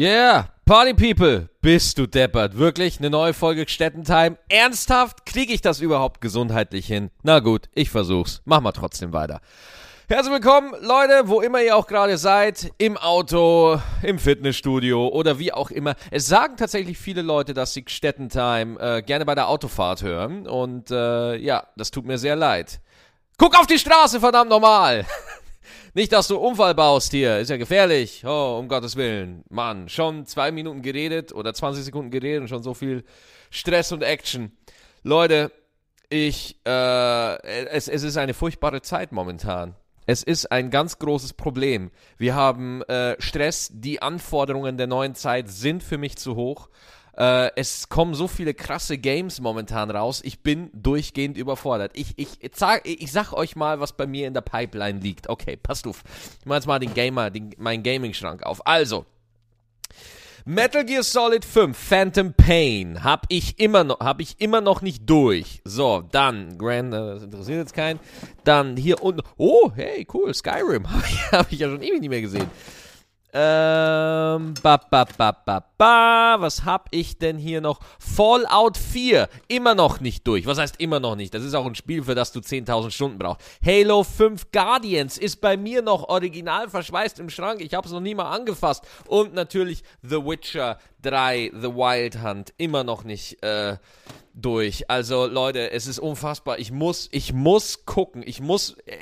Yeah, Party People, bist du deppert. Wirklich, eine neue Folge Städtentime. Ernsthaft, kriege ich das überhaupt gesundheitlich hin? Na gut, ich versuch's. Mach mal trotzdem weiter. Herzlich willkommen, Leute, wo immer ihr auch gerade seid, im Auto, im Fitnessstudio oder wie auch immer. Es sagen tatsächlich viele Leute, dass sie Städtentime äh, gerne bei der Autofahrt hören und äh, ja, das tut mir sehr leid. Guck auf die Straße, verdammt normal! Nicht, dass du Unfall baust hier. Ist ja gefährlich. Oh, um Gottes Willen. Mann, schon zwei Minuten geredet oder 20 Sekunden geredet und schon so viel Stress und Action. Leute, ich, äh, es, es ist eine furchtbare Zeit momentan. Es ist ein ganz großes Problem. Wir haben äh, Stress. Die Anforderungen der neuen Zeit sind für mich zu hoch. Äh, es kommen so viele krasse Games momentan raus. Ich bin durchgehend überfordert. Ich, ich, ich, sag, ich sag euch mal, was bei mir in der Pipeline liegt. Okay, passt auf. Ich mach jetzt mal den Gamer, den, meinen Gaming-Schrank auf. Also. Metal Gear Solid 5 Phantom Pain habe ich immer noch habe ich immer noch nicht durch. So, dann Grand äh, das interessiert jetzt keinen. Dann hier unten Oh, hey, cool, Skyrim hab ich ja schon ewig nicht mehr gesehen. Ähm, ba, ba, ba, ba, ba. Was hab ich denn hier noch? Fallout 4. Immer noch nicht durch. Was heißt immer noch nicht? Das ist auch ein Spiel, für das du 10.000 Stunden brauchst. Halo 5 Guardians ist bei mir noch original verschweißt im Schrank. Ich hab's noch nie mal angefasst. Und natürlich The Witcher 3, The Wild Hunt. Immer noch nicht, äh, durch. Also Leute, es ist unfassbar. Ich muss, ich muss gucken. Ich muss, äh,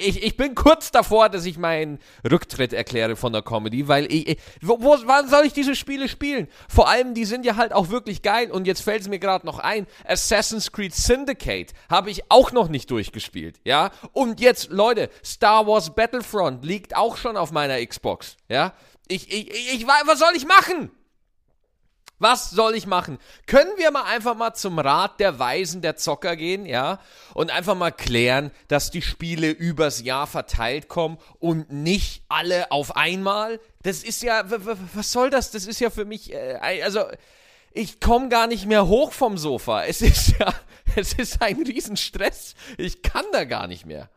ich, ich bin kurz davor, dass ich meinen Rücktritt erkläre von der Comedy, weil ich, wo, wo, wann soll ich diese Spiele spielen? Vor allem, die sind ja halt auch wirklich geil. Und jetzt fällt es mir gerade noch ein, Assassin's Creed Syndicate habe ich auch noch nicht durchgespielt, ja. Und jetzt, Leute, Star Wars Battlefront liegt auch schon auf meiner Xbox, ja. Ich, ich, ich, ich was soll ich machen? Was soll ich machen? Können wir mal einfach mal zum Rat der Weisen der Zocker gehen, ja? Und einfach mal klären, dass die Spiele übers Jahr verteilt kommen und nicht alle auf einmal? Das ist ja, was soll das? Das ist ja für mich, äh, also, ich komme gar nicht mehr hoch vom Sofa. Es ist ja, es ist ein Riesenstress. Ich kann da gar nicht mehr.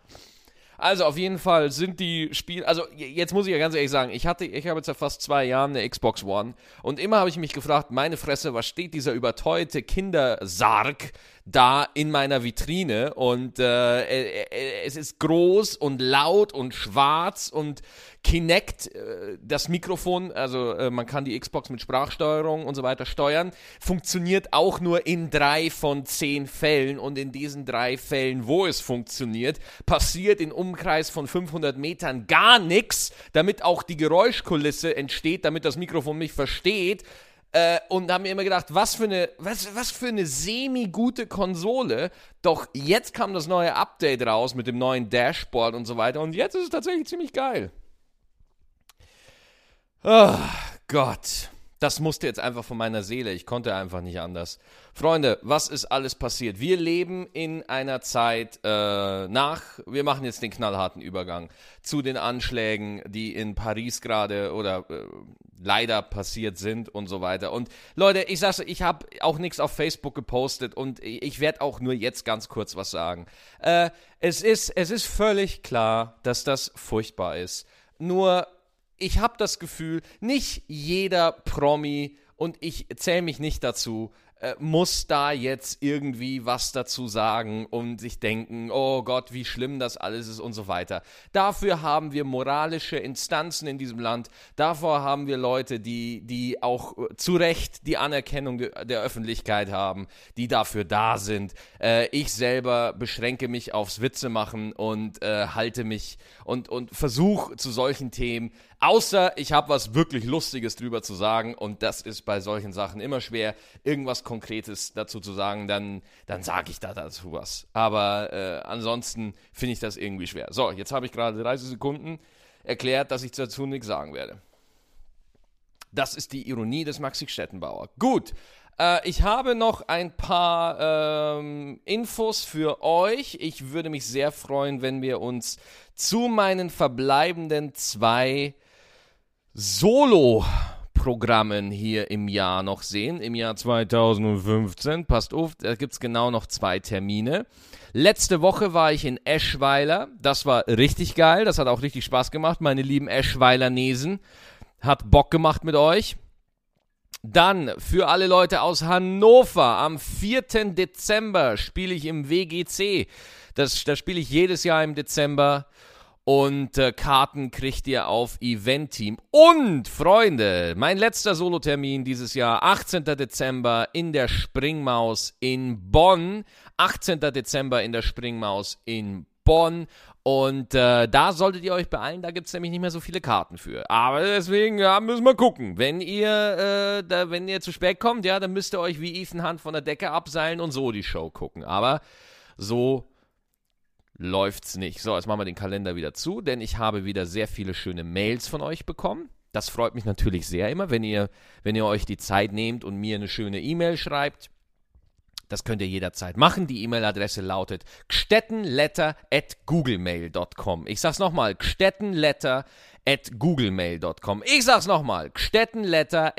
Also auf jeden Fall sind die Spiele, also jetzt muss ich ja ganz ehrlich sagen, ich hatte, ich habe jetzt ja fast zwei Jahre eine Xbox One und immer habe ich mich gefragt, meine Fresse, was steht dieser überteuerte Kindersarg da in meiner Vitrine? Und äh, äh, äh, es ist groß und laut und schwarz und Kinect, äh, das Mikrofon, also äh, man kann die Xbox mit Sprachsteuerung und so weiter steuern, funktioniert auch nur in drei von zehn Fällen und in diesen drei Fällen, wo es funktioniert, passiert in Umkreis von 500 Metern gar nichts, damit auch die Geräuschkulisse entsteht, damit das Mikrofon mich versteht. Äh, und haben mir immer gedacht, was für eine, was, was für eine semi-gute Konsole. Doch jetzt kam das neue Update raus mit dem neuen Dashboard und so weiter. Und jetzt ist es tatsächlich ziemlich geil. Oh Gott. Das musste jetzt einfach von meiner Seele. Ich konnte einfach nicht anders. Freunde, was ist alles passiert? Wir leben in einer Zeit äh, nach, wir machen jetzt den knallharten Übergang zu den Anschlägen, die in Paris gerade oder äh, leider passiert sind und so weiter. Und Leute, ich sag's, ich habe auch nichts auf Facebook gepostet und ich werde auch nur jetzt ganz kurz was sagen. Äh, es, ist, es ist völlig klar, dass das furchtbar ist. Nur ich habe das Gefühl, nicht jeder Promi, und ich zähle mich nicht dazu, äh, muss da jetzt irgendwie was dazu sagen und sich denken, oh Gott, wie schlimm das alles ist und so weiter. Dafür haben wir moralische Instanzen in diesem Land. Davor haben wir Leute, die, die auch äh, zu Recht die Anerkennung de, der Öffentlichkeit haben, die dafür da sind. Äh, ich selber beschränke mich aufs Witze machen und äh, halte mich und, und versuche zu solchen Themen Außer ich habe was wirklich Lustiges drüber zu sagen und das ist bei solchen Sachen immer schwer, irgendwas Konkretes dazu zu sagen, dann, dann sage ich da dazu was. Aber äh, ansonsten finde ich das irgendwie schwer. So, jetzt habe ich gerade 30 Sekunden erklärt, dass ich dazu nichts sagen werde. Das ist die Ironie des Maxi Stettenbauer. Gut, äh, ich habe noch ein paar ähm, Infos für euch. Ich würde mich sehr freuen, wenn wir uns zu meinen verbleibenden zwei Solo-Programmen hier im Jahr noch sehen, im Jahr 2015. Passt auf, da gibt es genau noch zwei Termine. Letzte Woche war ich in Eschweiler. Das war richtig geil. Das hat auch richtig Spaß gemacht, meine lieben Eschweiler Nesen. hat Bock gemacht mit euch. Dann für alle Leute aus Hannover am 4. Dezember spiele ich im WGC. Das, das spiele ich jedes Jahr im Dezember. Und äh, Karten kriegt ihr auf Eventteam. Und, Freunde, mein letzter Solotermin dieses Jahr, 18. Dezember in der Springmaus in Bonn. 18. Dezember in der Springmaus in Bonn. Und äh, da solltet ihr euch beeilen, da gibt es nämlich nicht mehr so viele Karten für. Aber deswegen, ja, müssen wir gucken. Wenn ihr, äh, da, wenn ihr zu spät kommt, ja, dann müsst ihr euch wie Ethan Hunt von der Decke abseilen und so die Show gucken. Aber so läuft's nicht. So, jetzt machen wir den Kalender wieder zu, denn ich habe wieder sehr viele schöne Mails von euch bekommen. Das freut mich natürlich sehr immer, wenn ihr, wenn ihr euch die Zeit nehmt und mir eine schöne E-Mail schreibt. Das könnt ihr jederzeit machen. Die E-Mail-Adresse lautet gstettenletter at googlemail.com. Ich sag's nochmal, gstettenletter at googlemail.com. Ich sag's nochmal, gstettenletter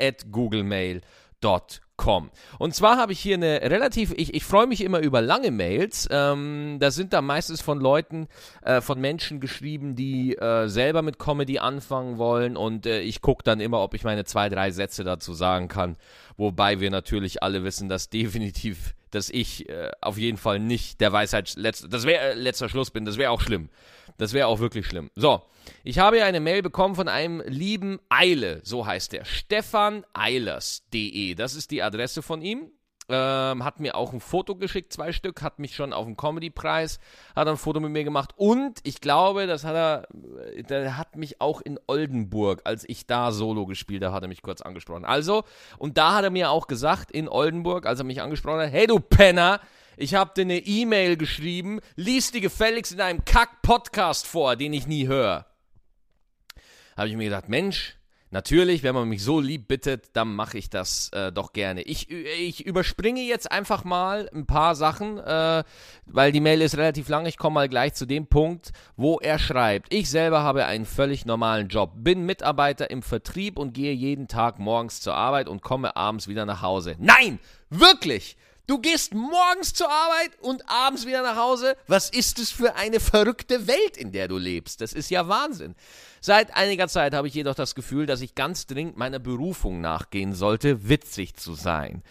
at googlemail.com com. Und zwar habe ich hier eine relativ, ich, ich freue mich immer über lange Mails. Ähm, da sind da meistens von Leuten, äh, von Menschen geschrieben, die äh, selber mit Comedy anfangen wollen. Und äh, ich gucke dann immer, ob ich meine zwei, drei Sätze dazu sagen kann. Wobei wir natürlich alle wissen, dass definitiv, dass ich äh, auf jeden Fall nicht der Weisheit, letzt, das wäre äh, letzter Schluss bin. Das wäre auch schlimm. Das wäre auch wirklich schlimm. So, ich habe hier eine Mail bekommen von einem lieben Eile, so heißt der. StefanEilers.de. Das ist die Adresse von ihm. Ähm, hat mir auch ein Foto geschickt, zwei Stück, hat mich schon auf dem Comedy-Preis, hat ein Foto mit mir gemacht und ich glaube, das hat er, der hat mich auch in Oldenburg, als ich da Solo gespielt habe, hat er mich kurz angesprochen. Also, und da hat er mir auch gesagt, in Oldenburg, als er mich angesprochen hat, hey du Penner, ich habe dir eine E-Mail geschrieben, lies die gefälligst in einem Kack-Podcast vor, den ich nie höre. Habe ich mir gedacht, Mensch, natürlich, wenn man mich so lieb bittet, dann mache ich das äh, doch gerne. Ich, ich überspringe jetzt einfach mal ein paar Sachen, äh, weil die Mail ist relativ lang. Ich komme mal gleich zu dem Punkt, wo er schreibt. Ich selber habe einen völlig normalen Job, bin Mitarbeiter im Vertrieb und gehe jeden Tag morgens zur Arbeit und komme abends wieder nach Hause. Nein, wirklich! Du gehst morgens zur Arbeit und abends wieder nach Hause. Was ist es für eine verrückte Welt, in der du lebst? Das ist ja Wahnsinn. Seit einiger Zeit habe ich jedoch das Gefühl, dass ich ganz dringend meiner Berufung nachgehen sollte, witzig zu sein.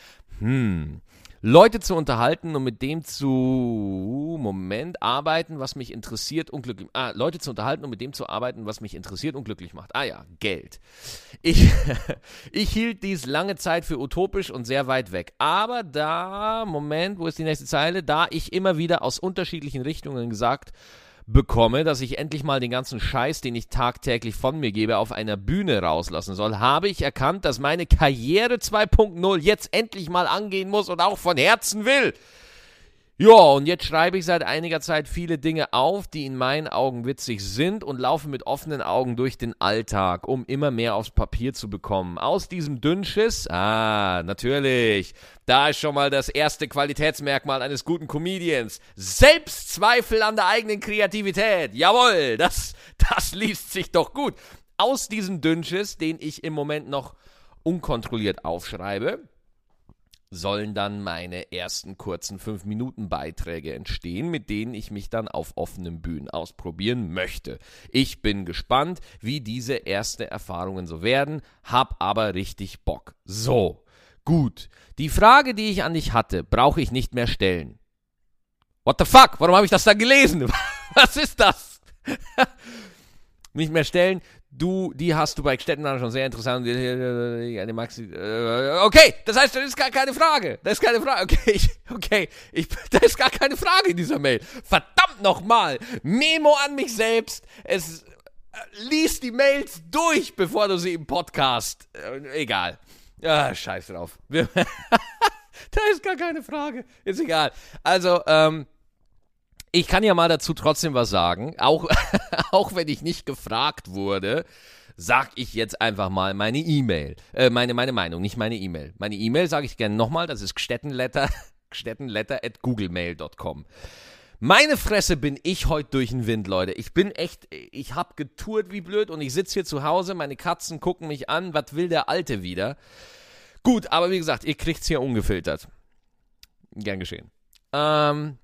Hm. Leute zu unterhalten und mit dem zu Moment arbeiten, was mich interessiert und glücklich ah, Leute zu unterhalten und mit dem zu arbeiten, was mich interessiert und glücklich macht. Ah ja, Geld. Ich, ich hielt dies lange Zeit für utopisch und sehr weit weg. Aber da, Moment, wo ist die nächste Zeile? Da ich immer wieder aus unterschiedlichen Richtungen gesagt bekomme, dass ich endlich mal den ganzen Scheiß, den ich tagtäglich von mir gebe, auf einer Bühne rauslassen soll, habe ich erkannt, dass meine Karriere 2.0 jetzt endlich mal angehen muss und auch von Herzen will. Ja, und jetzt schreibe ich seit einiger Zeit viele Dinge auf, die in meinen Augen witzig sind und laufe mit offenen Augen durch den Alltag, um immer mehr aufs Papier zu bekommen. Aus diesem Dünnschiss, ah, natürlich, da ist schon mal das erste Qualitätsmerkmal eines guten Comedians. Selbstzweifel an der eigenen Kreativität. Jawohl, das, das liest sich doch gut. Aus diesem Dünnschiss, den ich im Moment noch unkontrolliert aufschreibe, sollen dann meine ersten kurzen 5-Minuten-Beiträge entstehen, mit denen ich mich dann auf offenen Bühnen ausprobieren möchte. Ich bin gespannt, wie diese ersten Erfahrungen so werden, hab aber richtig Bock. So, gut. Die Frage, die ich an dich hatte, brauche ich nicht mehr stellen. What the fuck? Warum habe ich das da gelesen? Was ist das? nicht mehr stellen. Du, die hast du bei Stettenmann schon sehr interessant. Okay, das heißt, das ist gar keine Frage. Das ist keine Frage. Okay, ich, okay, ich, da ist gar keine Frage in dieser Mail. Verdammt nochmal. Memo an mich selbst. Es, äh, lies die Mails durch, bevor du sie im Podcast. Äh, egal. Ah, scheiß drauf. da ist gar keine Frage. Ist egal. Also, ähm, ich kann ja mal dazu trotzdem was sagen. Auch, auch wenn ich nicht gefragt wurde, sag ich jetzt einfach mal meine E-Mail. Äh, meine, meine Meinung, nicht meine E-Mail. Meine E-Mail sage ich gerne nochmal, das ist gstettenletter, gstettenletter at googlemail.com. Meine Fresse bin ich heute durch den Wind, Leute. Ich bin echt, ich hab getourt wie blöd und ich sitze hier zu Hause, meine Katzen gucken mich an, was will der Alte wieder? Gut, aber wie gesagt, ihr kriegt's hier ungefiltert. Gern geschehen. Ähm,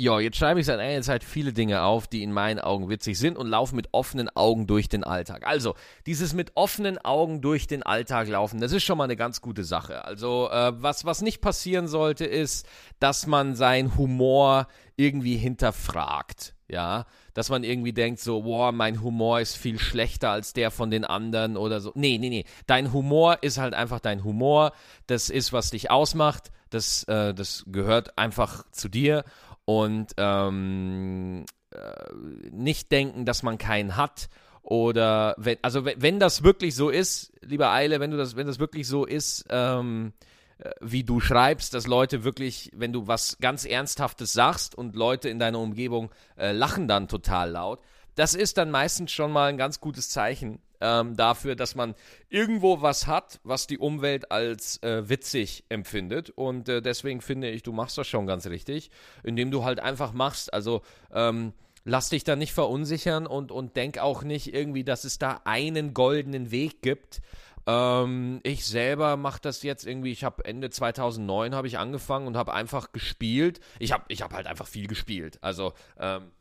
ja, jetzt schreibe ich seit einiger Zeit viele Dinge auf, die in meinen Augen witzig sind und laufe mit offenen Augen durch den Alltag. Also, dieses mit offenen Augen durch den Alltag laufen, das ist schon mal eine ganz gute Sache. Also, äh, was, was nicht passieren sollte, ist, dass man seinen Humor irgendwie hinterfragt. Ja, dass man irgendwie denkt, so, boah, mein Humor ist viel schlechter als der von den anderen oder so. Nee, nee, nee. Dein Humor ist halt einfach dein Humor. Das ist, was dich ausmacht. Das, äh, das gehört einfach zu dir und ähm, äh, nicht denken, dass man keinen hat oder wenn, also wenn, das wirklich so ist, lieber Eile, wenn du das, wenn das wirklich so ist, ähm, äh, wie du schreibst, dass Leute wirklich, wenn du was ganz Ernsthaftes sagst und Leute in deiner Umgebung äh, lachen dann total laut, das ist dann meistens schon mal ein ganz gutes Zeichen ähm, dafür, dass man irgendwo was hat, was die Umwelt als äh, witzig empfindet. Und äh, deswegen finde ich, du machst das schon ganz richtig, indem du halt einfach machst. Also ähm, lass dich da nicht verunsichern und, und denk auch nicht irgendwie, dass es da einen goldenen Weg gibt. Ähm, ich selber mache das jetzt irgendwie, ich habe Ende 2009 habe ich angefangen und habe einfach gespielt. Ich habe ich hab halt einfach viel gespielt. Also ähm, äh,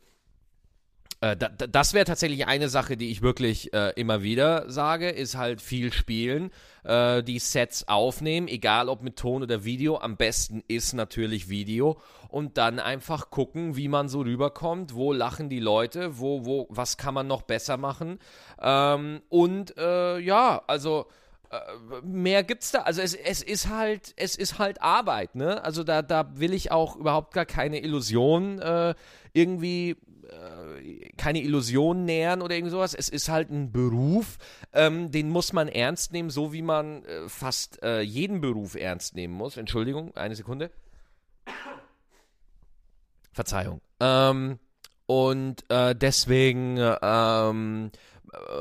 das wäre tatsächlich eine Sache, die ich wirklich äh, immer wieder sage, ist halt viel spielen, äh, die Sets aufnehmen, egal ob mit Ton oder Video. Am besten ist natürlich Video und dann einfach gucken, wie man so rüberkommt, wo lachen die Leute, wo, wo, was kann man noch besser machen. Ähm, und äh, ja, also äh, mehr gibt's da. Also es, es ist halt, es ist halt Arbeit, ne? Also da, da will ich auch überhaupt gar keine Illusion äh, irgendwie äh, keine Illusion nähern oder irgend sowas. Es ist halt ein Beruf, ähm, den muss man ernst nehmen, so wie man äh, fast äh, jeden Beruf ernst nehmen muss. Entschuldigung, eine Sekunde. Verzeihung. Ähm, und äh, deswegen ähm,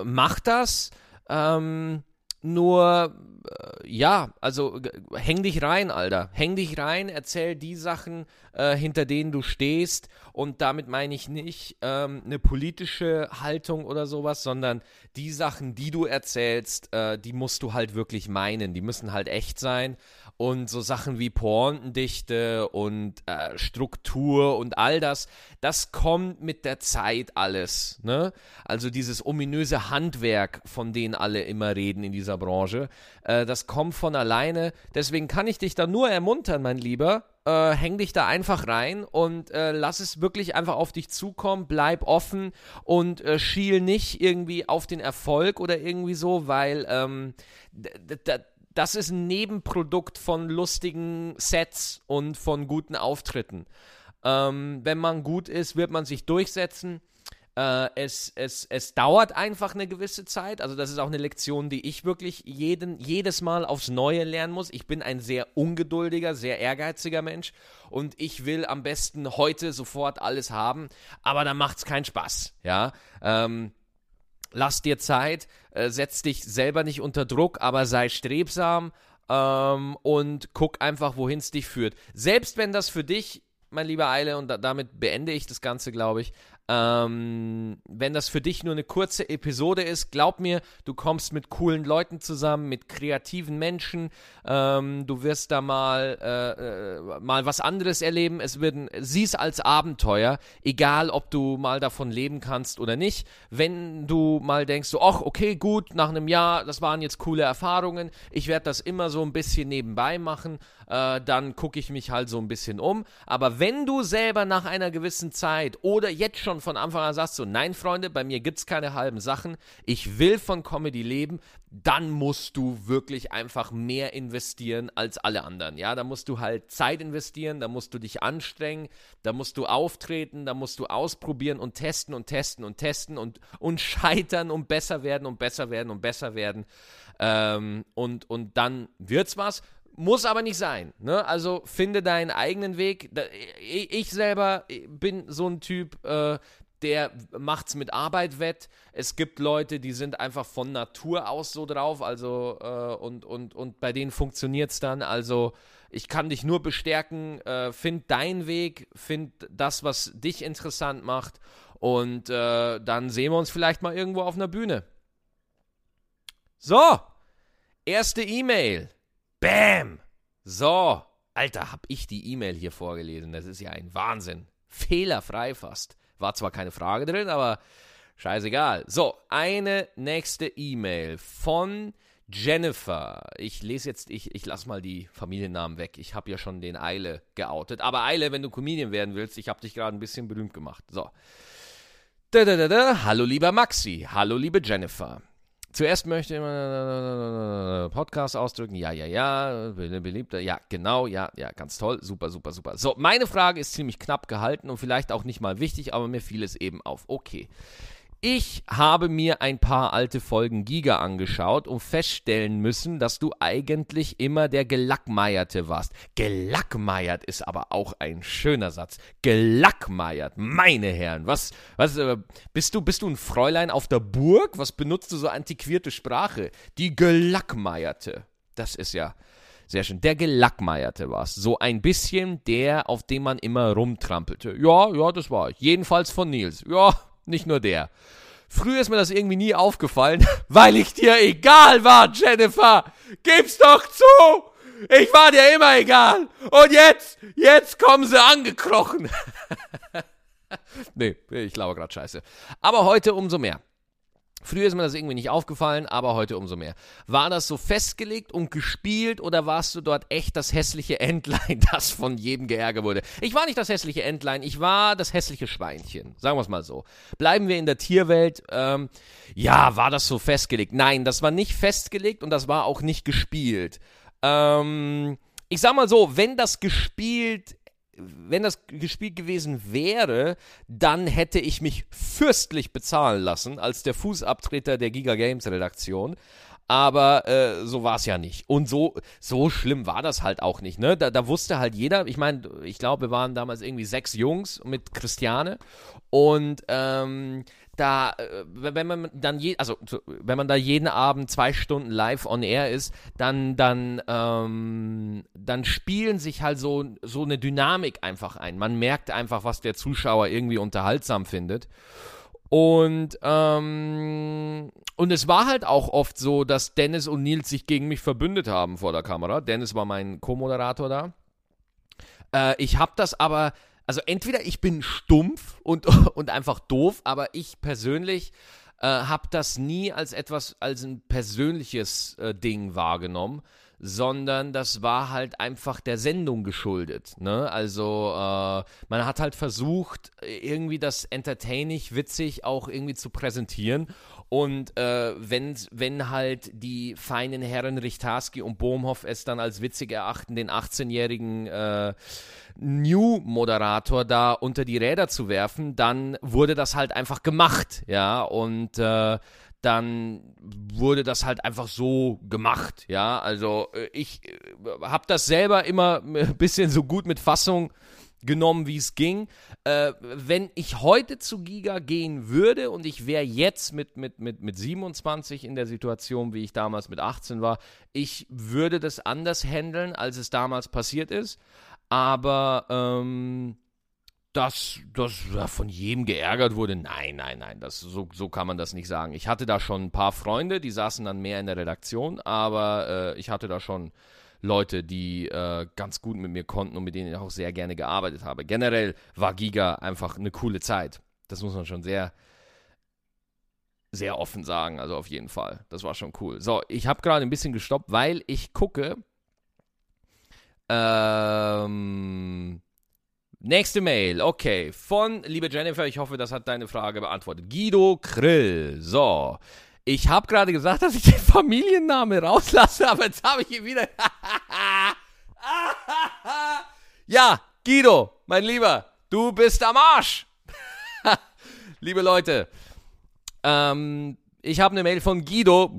macht das. Ähm, nur, äh, ja, also häng dich rein, Alter. Häng dich rein, erzähl die Sachen, äh, hinter denen du stehst. Und damit meine ich nicht ähm, eine politische Haltung oder sowas, sondern die Sachen, die du erzählst, äh, die musst du halt wirklich meinen. Die müssen halt echt sein. Und so Sachen wie Pointendichte und äh, Struktur und all das, das kommt mit der Zeit alles. Ne? Also dieses ominöse Handwerk, von dem alle immer reden in dieser Branche, äh, das kommt von alleine. Deswegen kann ich dich da nur ermuntern, mein Lieber, äh, häng dich da einfach rein und äh, lass es wirklich einfach auf dich zukommen, bleib offen und äh, schiel nicht irgendwie auf den Erfolg oder irgendwie so, weil ähm, das ist ein Nebenprodukt von lustigen Sets und von guten Auftritten. Ähm, wenn man gut ist, wird man sich durchsetzen. Äh, es, es, es dauert einfach eine gewisse Zeit. Also, das ist auch eine Lektion, die ich wirklich jeden, jedes Mal aufs Neue lernen muss. Ich bin ein sehr ungeduldiger, sehr ehrgeiziger Mensch und ich will am besten heute sofort alles haben, aber dann macht es keinen Spaß. Ja. Ähm, lass dir Zeit, äh, setz dich selber nicht unter Druck, aber sei strebsam ähm, und guck einfach, wohin es dich führt. Selbst wenn das für dich, mein lieber Eile, und da, damit beende ich das Ganze, glaube ich, ähm, wenn das für dich nur eine kurze Episode ist, glaub mir, du kommst mit coolen Leuten zusammen, mit kreativen Menschen. Ähm, du wirst da mal, äh, äh, mal was anderes erleben. Es wird, sieh es als Abenteuer, egal ob du mal davon leben kannst oder nicht. Wenn du mal denkst, so, ach, okay, gut, nach einem Jahr, das waren jetzt coole Erfahrungen, ich werde das immer so ein bisschen nebenbei machen, äh, dann gucke ich mich halt so ein bisschen um. Aber wenn du selber nach einer gewissen Zeit oder jetzt schon schon von Anfang an sagst, so, nein, Freunde, bei mir gibt es keine halben Sachen, ich will von Comedy leben, dann musst du wirklich einfach mehr investieren als alle anderen. Ja, da musst du halt Zeit investieren, da musst du dich anstrengen, da musst du auftreten, da musst du ausprobieren und testen und testen und testen und, und scheitern und besser werden und besser werden und besser werden. Ähm, und, und dann wird's was. Muss aber nicht sein. Ne? Also finde deinen eigenen Weg. Ich selber bin so ein Typ, äh, der macht's mit Arbeit wett. Es gibt Leute, die sind einfach von Natur aus so drauf, also äh, und, und, und bei denen funktioniert's dann. Also ich kann dich nur bestärken, äh, find deinen Weg, find das, was dich interessant macht und dann sehen wir uns vielleicht mal irgendwo auf einer Bühne. So, erste E-Mail. Bam! So, Alter, hab ich die E-Mail hier vorgelesen. Das ist ja ein Wahnsinn. Fehlerfrei fast. War zwar keine Frage drin, aber scheißegal. So, eine nächste E-Mail von Jennifer. Ich lese jetzt, ich, ich lasse mal die Familiennamen weg. Ich habe ja schon den Eile geoutet. Aber Eile, wenn du Comedian werden willst, ich habe dich gerade ein bisschen berühmt gemacht. So. Da, da, da, da. Hallo lieber Maxi. Hallo liebe Jennifer. Zuerst möchte ich mal Podcast ausdrücken. Ja, ja, ja. Beliebter. Ja, genau. Ja, ja. Ganz toll. Super, super, super. So, meine Frage ist ziemlich knapp gehalten und vielleicht auch nicht mal wichtig, aber mir fiel es eben auf. Okay. Ich habe mir ein paar alte Folgen Giga angeschaut und feststellen müssen, dass du eigentlich immer der Gelackmeierte warst. Gelackmeiert ist aber auch ein schöner Satz. Gelackmeiert, meine Herren. Was, was, äh, bist du, bist du ein Fräulein auf der Burg? Was benutzt du so antiquierte Sprache? Die Gelackmeierte. Das ist ja sehr schön. Der Gelackmeierte war es. So ein bisschen der, auf dem man immer rumtrampelte. Ja, ja, das war ich. Jedenfalls von Nils. Ja, nicht nur der. Früher ist mir das irgendwie nie aufgefallen, weil ich dir egal war, Jennifer. Gib's doch zu! Ich war dir immer egal. Und jetzt, jetzt kommen sie angekrochen. nee, ich glaube gerade scheiße. Aber heute umso mehr. Früher ist mir das irgendwie nicht aufgefallen, aber heute umso mehr. War das so festgelegt und gespielt oder warst du dort echt das hässliche Entlein, das von jedem geärgert wurde? Ich war nicht das hässliche Entlein, ich war das hässliche Schweinchen. Sagen wir es mal so. Bleiben wir in der Tierwelt. Ähm, ja, war das so festgelegt? Nein, das war nicht festgelegt und das war auch nicht gespielt. Ähm, ich sag mal so, wenn das gespielt wenn das gespielt gewesen wäre, dann hätte ich mich fürstlich bezahlen lassen als der Fußabtreter der Giga Games Redaktion. Aber äh, so war es ja nicht. Und so, so schlimm war das halt auch nicht. Ne? Da, da wusste halt jeder, ich meine, ich glaube, wir waren damals irgendwie sechs Jungs mit Christiane. Und ähm, da, äh, wenn man dann je, also wenn man da jeden Abend zwei Stunden live on air ist, dann, dann, ähm, dann spielen sich halt so, so eine Dynamik einfach ein. Man merkt einfach, was der Zuschauer irgendwie unterhaltsam findet. Und, ähm, und es war halt auch oft so, dass Dennis und Nils sich gegen mich verbündet haben vor der Kamera. Dennis war mein Co-Moderator da. Äh, ich habe das aber also entweder ich bin stumpf und, und einfach doof, aber ich persönlich äh, habe das nie als etwas, als ein persönliches äh, Ding wahrgenommen, sondern das war halt einfach der Sendung geschuldet. Ne? Also äh, man hat halt versucht, irgendwie das entertaining, witzig auch irgendwie zu präsentieren und äh, wenn, wenn halt die feinen Herren Richtarski und Bohmhoff es dann als witzig erachten, den 18-jährigen äh, New-Moderator da unter die Räder zu werfen, dann wurde das halt einfach gemacht, ja, und äh, dann wurde das halt einfach so gemacht, ja, also äh, ich äh, habe das selber immer ein bisschen so gut mit Fassung genommen, wie es ging. Äh, wenn ich heute zu Giga gehen würde und ich wäre jetzt mit, mit, mit, mit 27 in der Situation, wie ich damals mit 18 war, ich würde das anders handeln, als es damals passiert ist. Aber ähm, dass das ja, von jedem geärgert wurde, nein, nein, nein, das, so, so kann man das nicht sagen. Ich hatte da schon ein paar Freunde, die saßen dann mehr in der Redaktion, aber äh, ich hatte da schon Leute, die äh, ganz gut mit mir konnten und mit denen ich auch sehr gerne gearbeitet habe. Generell war Giga einfach eine coole Zeit. Das muss man schon sehr, sehr offen sagen. Also auf jeden Fall. Das war schon cool. So, ich habe gerade ein bisschen gestoppt, weil ich gucke. Ähm. Nächste Mail, okay, von liebe Jennifer, ich hoffe, das hat deine Frage beantwortet. Guido Krill, so. Ich habe gerade gesagt, dass ich den Familienname rauslasse, aber jetzt habe ich ihn wieder. ja, Guido, mein Lieber, du bist am Arsch. Liebe Leute, ähm, ich habe eine Mail von Guido.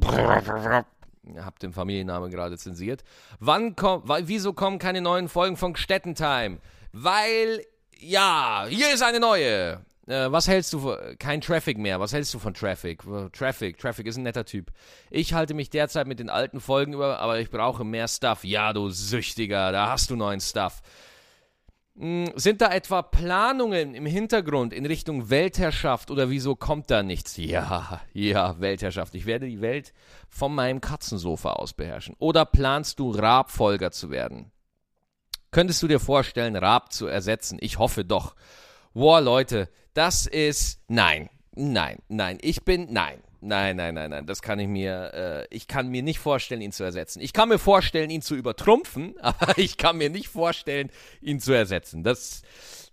Hab den Familiennamen gerade zensiert. Wann kommt, wieso kommen keine neuen Folgen von Gstettentime? Weil, ja, hier ist eine neue. Äh, was hältst du von, kein Traffic mehr, was hältst du von Traffic? Traffic, Traffic ist ein netter Typ. Ich halte mich derzeit mit den alten Folgen über, aber ich brauche mehr Stuff. Ja, du Süchtiger, da hast du neuen Stuff. Hm, sind da etwa Planungen im Hintergrund in Richtung Weltherrschaft oder wieso kommt da nichts? Ja, ja, Weltherrschaft. Ich werde die Welt von meinem Katzensofa aus beherrschen. Oder planst du Raab-Folger zu werden? Könntest du dir vorstellen, Raab zu ersetzen? Ich hoffe doch. Boah, Leute, das ist. Nein, nein, nein. Ich bin. Nein. Nein, nein, nein, nein. Das kann ich mir. Äh, ich kann mir nicht vorstellen, ihn zu ersetzen. Ich kann mir vorstellen, ihn zu übertrumpfen, aber ich kann mir nicht vorstellen, ihn zu ersetzen. Das,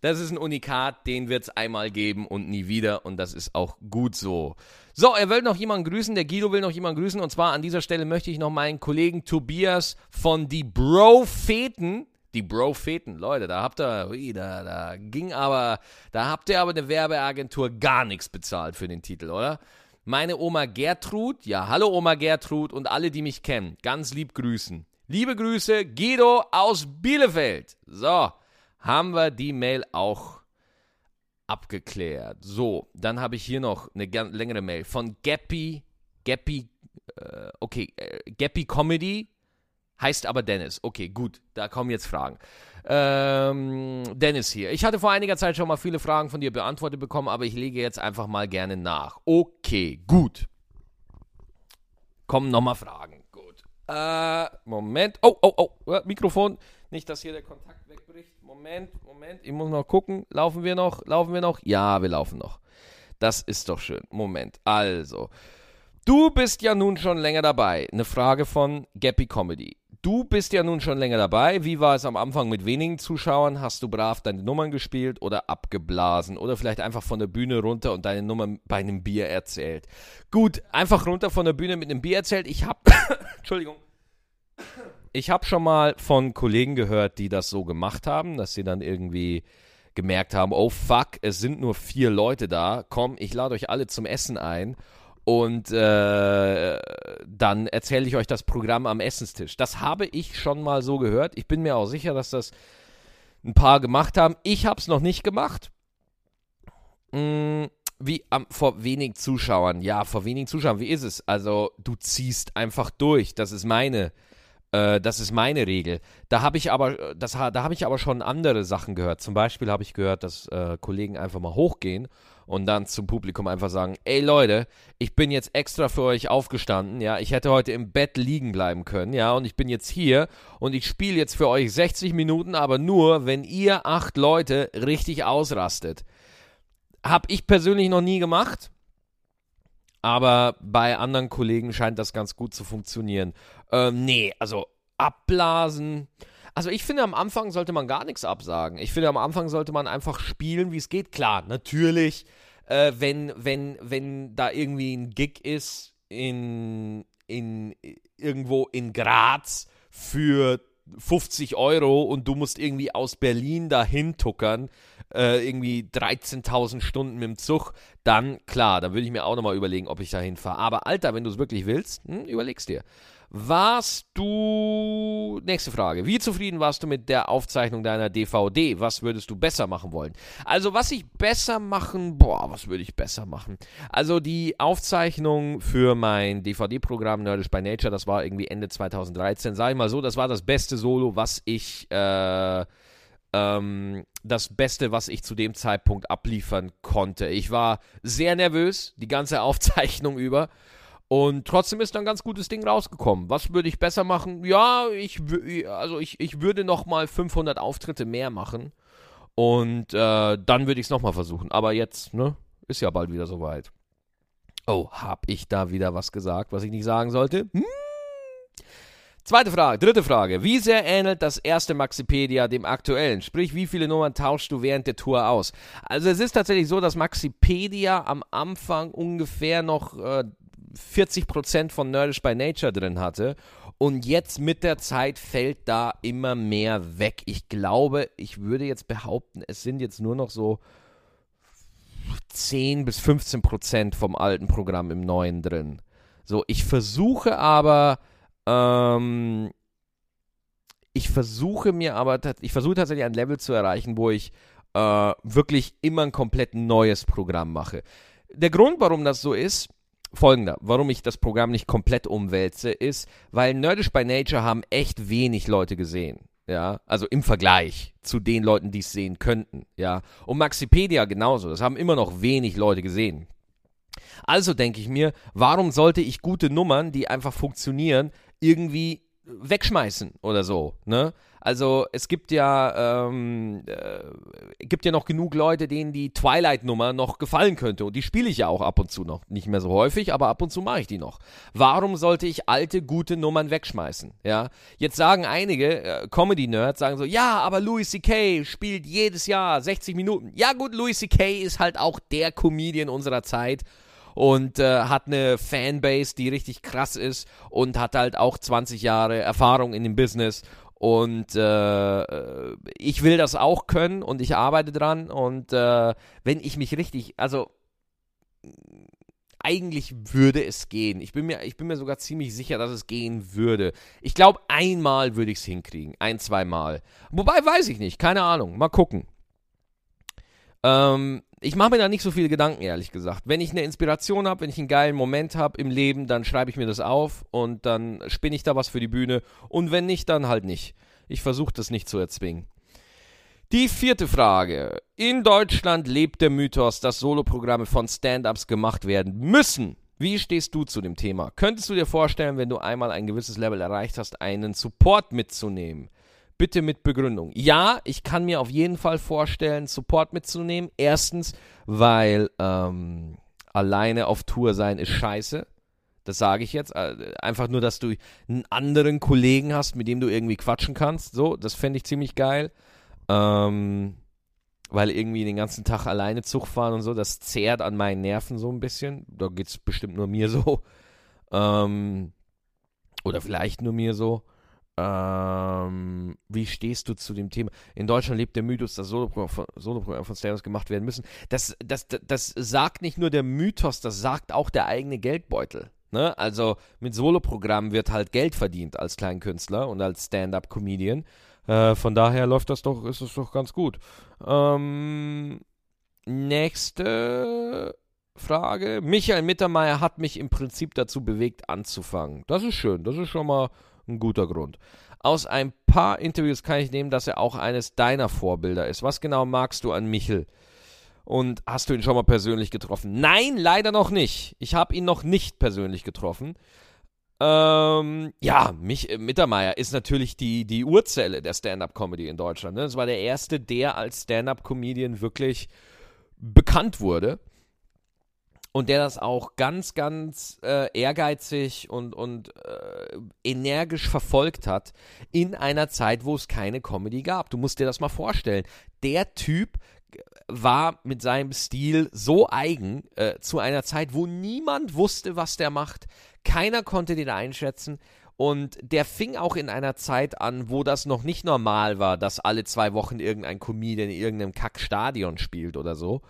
das ist ein Unikat, den wird es einmal geben und nie wieder. Und das ist auch gut so. So, er will noch jemanden grüßen. Der Guido will noch jemanden grüßen. Und zwar an dieser Stelle möchte ich noch meinen Kollegen Tobias von die Bro-Feten die Bro-Feten, Leute, da habt ihr, da, da ging aber, da habt ihr aber eine Werbeagentur gar nichts bezahlt für den Titel, oder? Meine Oma Gertrud, ja, hallo Oma Gertrud und alle, die mich kennen, ganz lieb grüßen. Liebe Grüße, Guido aus Bielefeld. So, haben wir die Mail auch abgeklärt. So, dann habe ich hier noch eine längere Mail von Gappy, Gappy, äh, okay, äh, Gappy Comedy Heißt aber Dennis. Okay, gut, da kommen jetzt Fragen. Ähm, Dennis hier. Ich hatte vor einiger Zeit schon mal viele Fragen von dir beantwortet bekommen, aber ich lege jetzt einfach mal gerne nach. Okay, gut. Kommen nochmal Fragen. Gut. Äh, Moment. Oh, oh, oh. Äh, Mikrofon. Nicht, dass hier der Kontakt wegbricht. Moment, Moment. Ich muss noch gucken. Laufen wir noch? Laufen wir noch? Ja, wir laufen noch. Das ist doch schön. Moment. Also. Du bist ja nun schon länger dabei. Eine Frage von Gappy Comedy. Du bist ja nun schon länger dabei. Wie war es am Anfang mit wenigen Zuschauern? Hast du brav deine Nummern gespielt oder abgeblasen? Oder vielleicht einfach von der Bühne runter und deine Nummer bei einem Bier erzählt? Gut, einfach runter von der Bühne mit einem Bier erzählt. Ich hab. Entschuldigung. Ich habe schon mal von Kollegen gehört, die das so gemacht haben, dass sie dann irgendwie gemerkt haben: oh fuck, es sind nur vier Leute da. Komm, ich lade euch alle zum Essen ein und äh, dann erzähle ich euch das Programm am Essenstisch. Das habe ich schon mal so gehört. Ich bin mir auch sicher, dass das ein paar gemacht haben. Ich habe es noch nicht gemacht. Hm, wie am, vor wenig Zuschauern. Ja, vor wenigen Zuschauern. Wie ist es? Also, du ziehst einfach durch. Das ist meine das ist meine Regel. Da habe ich aber, das, da habe ich aber schon andere Sachen gehört. Zum Beispiel habe ich gehört, dass äh, Kollegen einfach mal hochgehen und dann zum Publikum einfach sagen, ey Leute, ich bin jetzt extra für euch aufgestanden, ja, ich hätte heute im Bett liegen bleiben können, ja, und ich bin jetzt hier und ich spiele jetzt für euch 60 Minuten, aber nur, wenn ihr acht Leute richtig ausrastet. Hab ich persönlich noch nie gemacht. Aber bei anderen Kollegen scheint das ganz gut zu funktionieren. Ähm, nee, also abblasen. Also ich finde, am Anfang sollte man gar nichts absagen. Ich finde, am Anfang sollte man einfach spielen, wie es geht. Klar, natürlich, äh, wenn, wenn, wenn da irgendwie ein Gig ist in, in irgendwo in Graz für 50 Euro und du musst irgendwie aus Berlin dahin tuckern, äh, irgendwie 13.000 Stunden mit dem Zug, dann klar, da würde ich mir auch nochmal überlegen, ob ich dahin fahre. Aber Alter, wenn du es wirklich willst, hm, überlegst dir. Warst du. Nächste Frage. Wie zufrieden warst du mit der Aufzeichnung deiner DVD? Was würdest du besser machen wollen? Also, was ich besser machen. Boah, was würde ich besser machen? Also, die Aufzeichnung für mein DVD-Programm Nerdish by Nature, das war irgendwie Ende 2013. Sag ich mal so, das war das beste Solo, was ich. Äh, ähm, das Beste, was ich zu dem Zeitpunkt abliefern konnte. Ich war sehr nervös, die ganze Aufzeichnung über. Und trotzdem ist ein ganz gutes Ding rausgekommen. Was würde ich besser machen? Ja, ich, also ich, ich würde noch mal 500 Auftritte mehr machen. Und äh, dann würde ich es noch mal versuchen. Aber jetzt, ne, ist ja bald wieder soweit. Oh, hab ich da wieder was gesagt, was ich nicht sagen sollte? Hm? Zweite Frage, dritte Frage. Wie sehr ähnelt das erste Maxipedia dem aktuellen? Sprich, wie viele Nummern tauschst du während der Tour aus? Also es ist tatsächlich so, dass Maxipedia am Anfang ungefähr noch äh, 40% von Nerdish by Nature drin hatte. Und jetzt mit der Zeit fällt da immer mehr weg. Ich glaube, ich würde jetzt behaupten, es sind jetzt nur noch so 10 bis 15% vom alten Programm im neuen drin. So, ich versuche aber ähm, ich versuche mir aber, ich versuche tatsächlich ein Level zu erreichen, wo ich äh, wirklich immer ein komplett neues Programm mache. Der Grund, warum das so ist, folgender, warum ich das Programm nicht komplett umwälze, ist, weil Nerdish by Nature haben echt wenig Leute gesehen. Ja, also im Vergleich zu den Leuten, die es sehen könnten. Ja, und Maxipedia genauso. Das haben immer noch wenig Leute gesehen. Also denke ich mir, warum sollte ich gute Nummern, die einfach funktionieren, irgendwie wegschmeißen oder so, ne? Also es gibt ja, ähm, äh, gibt ja noch genug Leute, denen die Twilight-Nummer noch gefallen könnte. Und die spiele ich ja auch ab und zu noch. Nicht mehr so häufig, aber ab und zu mache ich die noch. Warum sollte ich alte, gute Nummern wegschmeißen? Ja. Jetzt sagen einige äh, Comedy-Nerds, sagen so, ja, aber Louis C.K. spielt jedes Jahr 60 Minuten. Ja gut, Louis C.K. ist halt auch der Comedian unserer Zeit und äh, hat eine Fanbase, die richtig krass ist und hat halt auch 20 Jahre Erfahrung in dem Business. Und äh, äh, ich will das auch können und ich arbeite dran. Und äh, wenn ich mich richtig, also eigentlich würde es gehen. Ich bin, mir, ich bin mir sogar ziemlich sicher, dass es gehen würde. Ich glaube, einmal würde ich es hinkriegen. Ein, zweimal. Wobei, weiß ich nicht. Keine Ahnung. Mal gucken. Ähm, ich mache mir da nicht so viele Gedanken, ehrlich gesagt. Wenn ich eine Inspiration habe, wenn ich einen geilen Moment habe im Leben, dann schreibe ich mir das auf und dann spinne ich da was für die Bühne. Und wenn nicht, dann halt nicht. Ich versuche das nicht zu erzwingen. Die vierte Frage. In Deutschland lebt der Mythos, dass Soloprogramme von Stand-ups gemacht werden müssen. Wie stehst du zu dem Thema? Könntest du dir vorstellen, wenn du einmal ein gewisses Level erreicht hast, einen Support mitzunehmen? Bitte mit Begründung. Ja, ich kann mir auf jeden Fall vorstellen, Support mitzunehmen. Erstens, weil ähm, alleine auf Tour sein ist scheiße. Das sage ich jetzt. Äh, einfach nur, dass du einen anderen Kollegen hast, mit dem du irgendwie quatschen kannst. So, das fände ich ziemlich geil. Ähm, weil irgendwie den ganzen Tag alleine Zug fahren und so, das zehrt an meinen Nerven so ein bisschen. Da geht es bestimmt nur mir so. Ähm, oder vielleicht nur mir so. Ähm, wie stehst du zu dem Thema? In Deutschland lebt der Mythos, dass Soloprogramme von, Soloprogramm von Sternos gemacht werden müssen. Das, das, das, das sagt nicht nur der Mythos, das sagt auch der eigene Geldbeutel. Ne? Also mit Soloprogrammen wird halt Geld verdient als Kleinkünstler und als Stand-up-Comedian. Äh, von daher läuft das doch, ist es doch ganz gut. Ähm, nächste Frage. Michael Mittermeier hat mich im Prinzip dazu bewegt, anzufangen. Das ist schön, das ist schon mal ein guter Grund. Aus ein paar Interviews kann ich nehmen, dass er auch eines deiner Vorbilder ist. Was genau magst du an Michel? Und hast du ihn schon mal persönlich getroffen? Nein, leider noch nicht. Ich habe ihn noch nicht persönlich getroffen. Ähm, ja, mich, äh, Mittermeier ist natürlich die, die Urzelle der Stand-Up-Comedy in Deutschland. Ne? Das war der erste, der als Stand-Up-Comedian wirklich bekannt wurde und der das auch ganz, ganz äh, ehrgeizig und, und äh, energisch verfolgt hat in einer Zeit, wo es keine Comedy gab. Du musst dir das mal vorstellen. Der Typ war mit seinem Stil so eigen äh, zu einer Zeit, wo niemand wusste, was der macht. Keiner konnte den einschätzen. Und der fing auch in einer Zeit an, wo das noch nicht normal war, dass alle zwei Wochen irgendein Comedian in irgendeinem Kackstadion spielt oder so.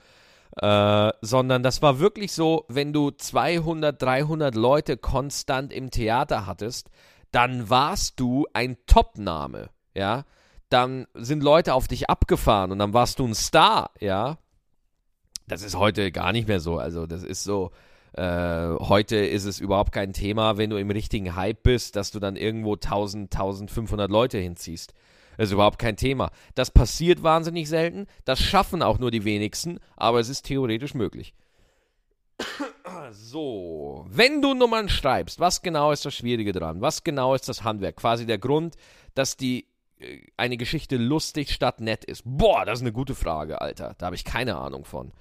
Äh, sondern das war wirklich so, wenn du 200, 300 Leute konstant im Theater hattest, dann warst du ein Topname, ja. Dann sind Leute auf dich abgefahren und dann warst du ein Star, ja. Das ist heute gar nicht mehr so. Also, das ist so. Äh, heute ist es überhaupt kein Thema, wenn du im richtigen Hype bist, dass du dann irgendwo 1000, 1500 Leute hinziehst. Das ist überhaupt kein Thema. Das passiert wahnsinnig selten. Das schaffen auch nur die wenigsten, aber es ist theoretisch möglich. So, wenn du Nummern schreibst, was genau ist das Schwierige dran? Was genau ist das Handwerk? Quasi der Grund, dass die äh, eine Geschichte lustig statt nett ist. Boah, das ist eine gute Frage, Alter. Da habe ich keine Ahnung von.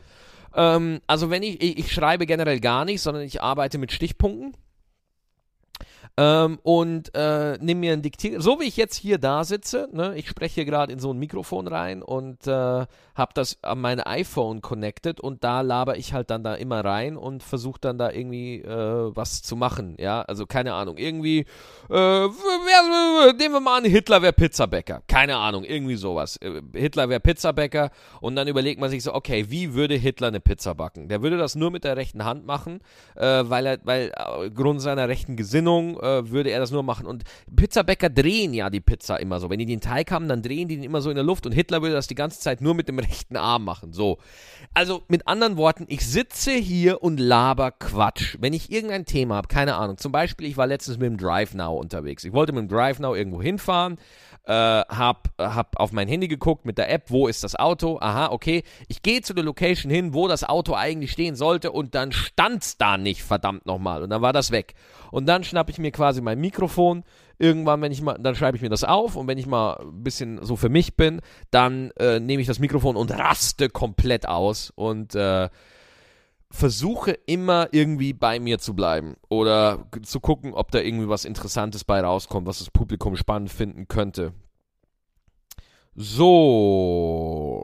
Ähm, also wenn ich, ich, ich schreibe generell gar nicht, sondern ich arbeite mit Stichpunkten ähm, und äh, nimm mir ein Diktier. So wie ich jetzt hier da sitze, ne? ich spreche gerade in so ein Mikrofon rein und äh, habe das an mein iPhone connected und da laber ich halt dann da immer rein und versuche dann da irgendwie äh, was zu machen. Ja, also keine Ahnung. Irgendwie, äh, wer, nehmen wir mal an, Hitler wäre Pizzabäcker. Keine Ahnung, irgendwie sowas. Äh, Hitler wäre Pizzabäcker und dann überlegt man sich so, okay, wie würde Hitler eine Pizza backen? Der würde das nur mit der rechten Hand machen, äh, weil er, weil Grund seiner rechten Gesinnung äh, würde er das nur machen. Und Pizzabäcker drehen ja die Pizza immer so. Wenn die den Teig haben, dann drehen die den immer so in der Luft. Und Hitler würde das die ganze Zeit nur mit dem rechten Arm machen. So. Also mit anderen Worten, ich sitze hier und laber Quatsch. Wenn ich irgendein Thema habe, keine Ahnung. Zum Beispiel, ich war letztens mit dem Drive Now unterwegs. Ich wollte mit dem Drive Now irgendwo hinfahren äh, hab, hab auf mein Handy geguckt mit der App, wo ist das Auto? Aha, okay. Ich gehe zu der Location hin, wo das Auto eigentlich stehen sollte und dann stand's da nicht, verdammt nochmal. Und dann war das weg. Und dann schnappe ich mir quasi mein Mikrofon. Irgendwann, wenn ich mal, dann schreibe ich mir das auf und wenn ich mal ein bisschen so für mich bin, dann äh, nehme ich das Mikrofon und raste komplett aus und äh, versuche immer irgendwie bei mir zu bleiben oder zu gucken, ob da irgendwie was Interessantes bei rauskommt, was das Publikum spannend finden könnte. So.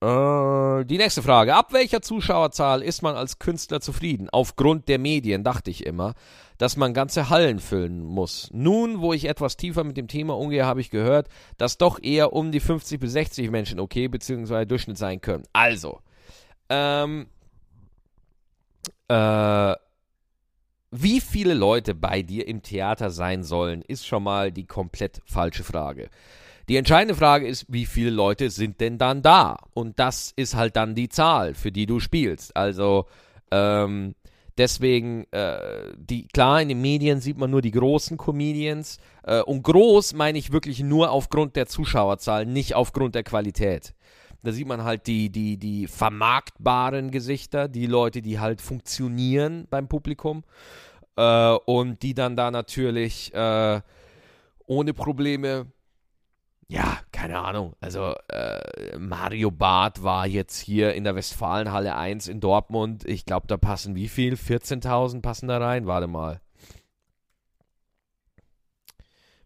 Äh, die nächste Frage. Ab welcher Zuschauerzahl ist man als Künstler zufrieden? Aufgrund der Medien dachte ich immer, dass man ganze Hallen füllen muss. Nun, wo ich etwas tiefer mit dem Thema umgehe, habe ich gehört, dass doch eher um die 50 bis 60 Menschen okay bzw. Durchschnitt sein können. Also, ähm, äh, wie viele Leute bei dir im Theater sein sollen, ist schon mal die komplett falsche Frage. Die entscheidende Frage ist, wie viele Leute sind denn dann da? Und das ist halt dann die Zahl, für die du spielst. Also ähm, deswegen, äh, die, klar, in den Medien sieht man nur die großen Comedians. Äh, und groß meine ich wirklich nur aufgrund der Zuschauerzahl, nicht aufgrund der Qualität. Da sieht man halt die, die, die vermarktbaren Gesichter, die Leute, die halt funktionieren beim Publikum äh, und die dann da natürlich äh, ohne Probleme, ja, keine Ahnung, also äh, Mario Barth war jetzt hier in der Westfalenhalle 1 in Dortmund. Ich glaube, da passen wie viel? 14.000 passen da rein? Warte mal.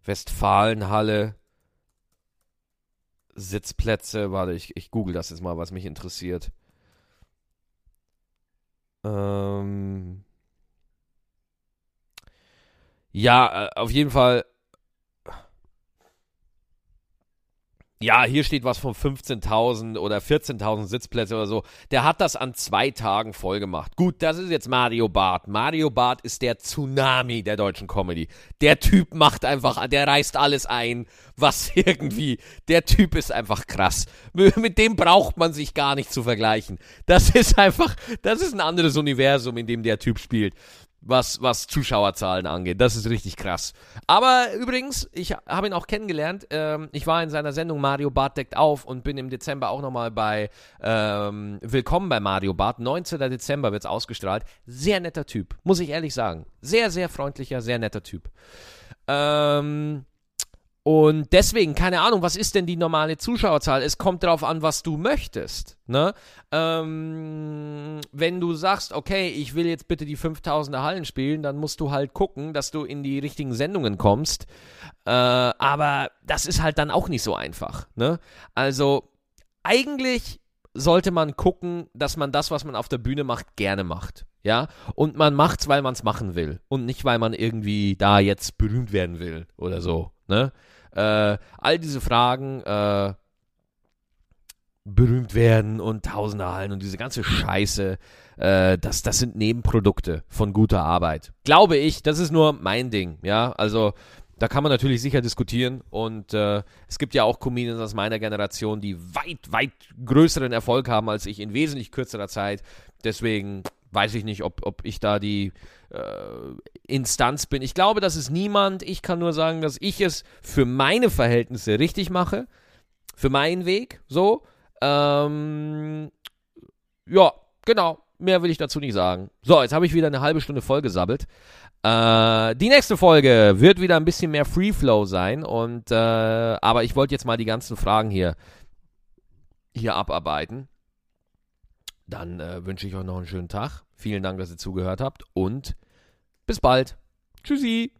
Westfalenhalle Sitzplätze. Warte, ich, ich google das jetzt mal, was mich interessiert. Ähm ja, äh, auf jeden Fall ja, hier steht was von 15.000 oder 14.000 Sitzplätze oder so. Der hat das an zwei Tagen voll gemacht. Gut, das ist jetzt Mario Barth. Mario Barth ist der Tsunami der deutschen Comedy. Der Typ macht einfach, der reißt alles ein, was irgendwie, der Typ ist einfach krass. Mit dem braucht man sich gar nicht zu vergleichen. Das ist einfach, das ist ein anderes Universum, in dem der Typ spielt was, was Zuschauerzahlen angeht. Das ist richtig krass. Aber übrigens, ich habe ihn auch kennengelernt. Ähm, ich war in seiner Sendung Mario Bart deckt auf und bin im Dezember auch nochmal bei ähm, Willkommen bei Mario Bart. 19. Dezember wird es ausgestrahlt. Sehr netter Typ, muss ich ehrlich sagen. Sehr, sehr freundlicher, sehr netter Typ. Ähm, und deswegen, keine Ahnung, was ist denn die normale Zuschauerzahl? Es kommt darauf an, was du möchtest. Ne? Ähm, wenn du sagst, okay, ich will jetzt bitte die 5000er Hallen spielen, dann musst du halt gucken, dass du in die richtigen Sendungen kommst. Äh, aber das ist halt dann auch nicht so einfach. Ne? Also, eigentlich sollte man gucken, dass man das, was man auf der Bühne macht, gerne macht. Ja, und man macht's, weil man es machen will und nicht, weil man irgendwie da jetzt berühmt werden will oder so. Ne? Äh, all diese Fragen, äh, berühmt werden und Tausende hallen und diese ganze Scheiße, äh, das, das sind Nebenprodukte von guter Arbeit. Glaube ich, das ist nur mein Ding, ja. Also da kann man natürlich sicher diskutieren und äh, es gibt ja auch Comedians aus meiner Generation, die weit, weit größeren Erfolg haben als ich in wesentlich kürzerer Zeit. Deswegen weiß ich nicht, ob, ob ich da die äh, Instanz bin. Ich glaube, das ist niemand. Ich kann nur sagen, dass ich es für meine Verhältnisse richtig mache. Für meinen Weg, so. Ähm, ja, genau. Mehr will ich dazu nicht sagen. So, jetzt habe ich wieder eine halbe Stunde vollgesabbelt. Äh, die nächste Folge wird wieder ein bisschen mehr Free Flow sein. Und, äh, aber ich wollte jetzt mal die ganzen Fragen hier, hier abarbeiten. Dann äh, wünsche ich euch noch einen schönen Tag. Vielen Dank, dass ihr zugehört habt und bis bald. Tschüssi.